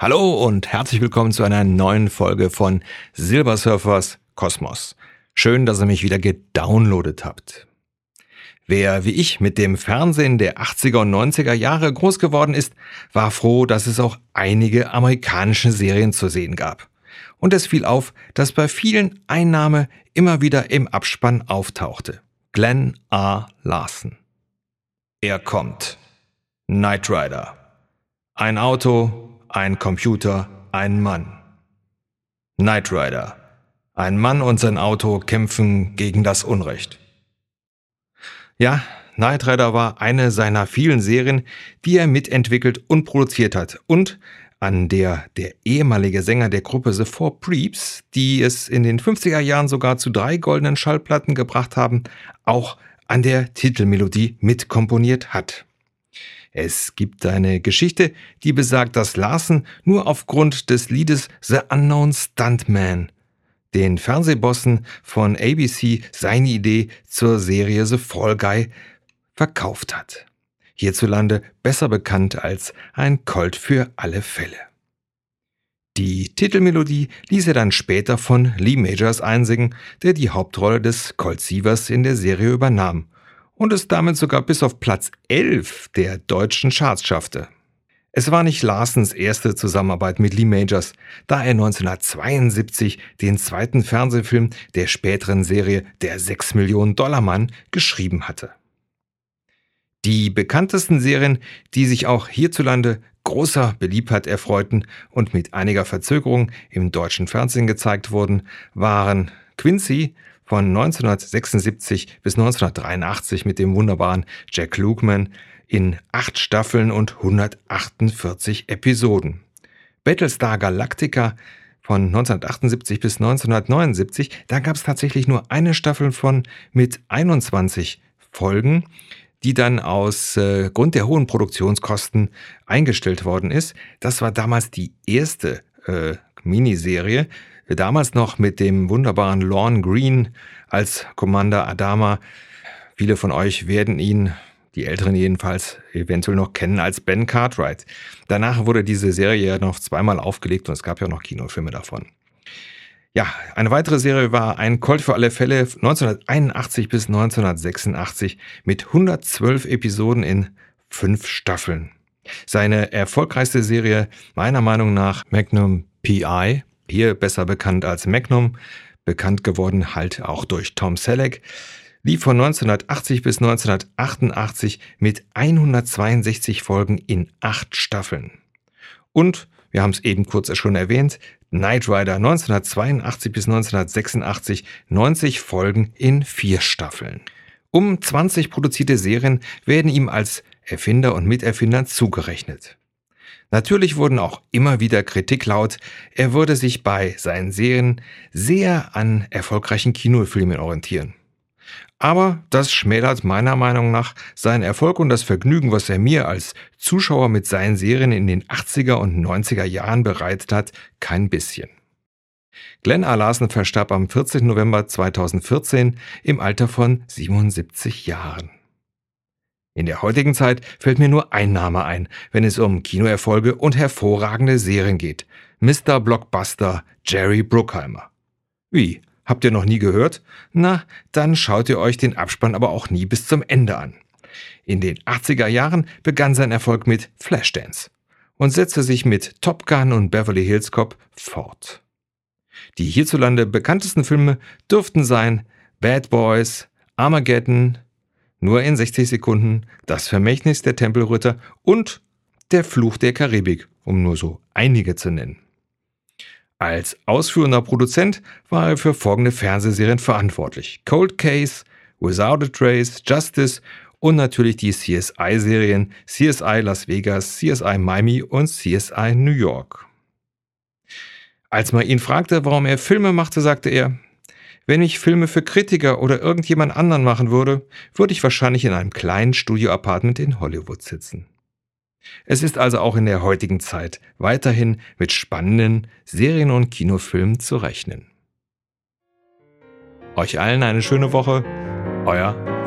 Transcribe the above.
Hallo und herzlich willkommen zu einer neuen Folge von Silbersurfers Kosmos. Schön, dass ihr mich wieder gedownloadet habt. Wer wie ich mit dem Fernsehen der 80er und 90er Jahre groß geworden ist, war froh, dass es auch einige amerikanische Serien zu sehen gab. Und es fiel auf, dass bei vielen ein Name immer wieder im Abspann auftauchte. Glenn A. Larson. Er kommt. Knight Rider. Ein Auto, ein Computer, ein Mann. Knight Rider. Ein Mann und sein Auto kämpfen gegen das Unrecht. Ja, Knight Rider war eine seiner vielen Serien, die er mitentwickelt und produziert hat und an der der ehemalige Sänger der Gruppe The Four Preeps, die es in den 50er Jahren sogar zu drei goldenen Schallplatten gebracht haben, auch an der Titelmelodie mitkomponiert hat. Es gibt eine Geschichte, die besagt, dass Larsen nur aufgrund des Liedes The Unknown Stuntman den Fernsehbossen von ABC seine Idee zur Serie The Fall Guy verkauft hat. Hierzulande besser bekannt als ein Colt für alle Fälle. Die Titelmelodie ließ er dann später von Lee Majors einsingen, der die Hauptrolle des Colt Sievers in der Serie übernahm und es damit sogar bis auf Platz 11 der deutschen Charts schaffte. Es war nicht Larsens erste Zusammenarbeit mit Lee Majors, da er 1972 den zweiten Fernsehfilm der späteren Serie Der 6 Millionen Dollar Mann geschrieben hatte. Die bekanntesten Serien, die sich auch hierzulande großer Beliebtheit erfreuten und mit einiger Verzögerung im deutschen Fernsehen gezeigt wurden, waren Quincy von 1976 bis 1983 mit dem wunderbaren Jack Lukeman in acht Staffeln und 148 Episoden. Battlestar Galactica von 1978 bis 1979, da gab es tatsächlich nur eine Staffel von mit 21 Folgen, die dann aus äh, Grund der hohen Produktionskosten eingestellt worden ist. Das war damals die erste äh, Miniserie, damals noch mit dem wunderbaren Lorne Green als Commander Adama. Viele von euch werden ihn, die Älteren jedenfalls, eventuell noch kennen als Ben Cartwright. Danach wurde diese Serie ja noch zweimal aufgelegt und es gab ja noch Kinofilme davon. Ja, eine weitere Serie war ein Colt für alle Fälle 1981 bis 1986 mit 112 Episoden in fünf Staffeln. Seine erfolgreichste Serie meiner Meinung nach Magnum PI hier besser bekannt als Magnum, bekannt geworden halt auch durch Tom Selleck, lief von 1980 bis 1988 mit 162 Folgen in acht Staffeln. Und, wir haben es eben kurz schon erwähnt, Knight Rider 1982 bis 1986 90 Folgen in vier Staffeln. Um 20 produzierte Serien werden ihm als Erfinder und Miterfinder zugerechnet. Natürlich wurden auch immer wieder Kritik laut, er würde sich bei seinen Serien sehr an erfolgreichen Kinofilmen orientieren. Aber das schmälert meiner Meinung nach seinen Erfolg und das Vergnügen, was er mir als Zuschauer mit seinen Serien in den 80er und 90er Jahren bereitet hat, kein bisschen. Glenn A. Larson verstarb am 14. November 2014 im Alter von 77 Jahren. In der heutigen Zeit fällt mir nur ein Name ein, wenn es um Kinoerfolge und hervorragende Serien geht. Mr. Blockbuster Jerry Bruckheimer. Wie? Habt ihr noch nie gehört? Na, dann schaut ihr euch den Abspann aber auch nie bis zum Ende an. In den 80er Jahren begann sein Erfolg mit Flashdance und setzte sich mit Top Gun und Beverly Hills Cop fort. Die hierzulande bekanntesten Filme dürften sein Bad Boys, Armageddon, nur in 60 Sekunden Das Vermächtnis der Tempelritter und Der Fluch der Karibik, um nur so einige zu nennen. Als ausführender Produzent war er für folgende Fernsehserien verantwortlich. Cold Case, Without a Trace, Justice und natürlich die CSI-Serien CSI Las Vegas, CSI Miami und CSI New York. Als man ihn fragte, warum er Filme machte, sagte er, wenn ich Filme für Kritiker oder irgendjemand anderen machen würde, würde ich wahrscheinlich in einem kleinen Studio-Apartment in Hollywood sitzen. Es ist also auch in der heutigen Zeit weiterhin mit spannenden Serien und Kinofilmen zu rechnen. Euch allen eine schöne Woche. Euer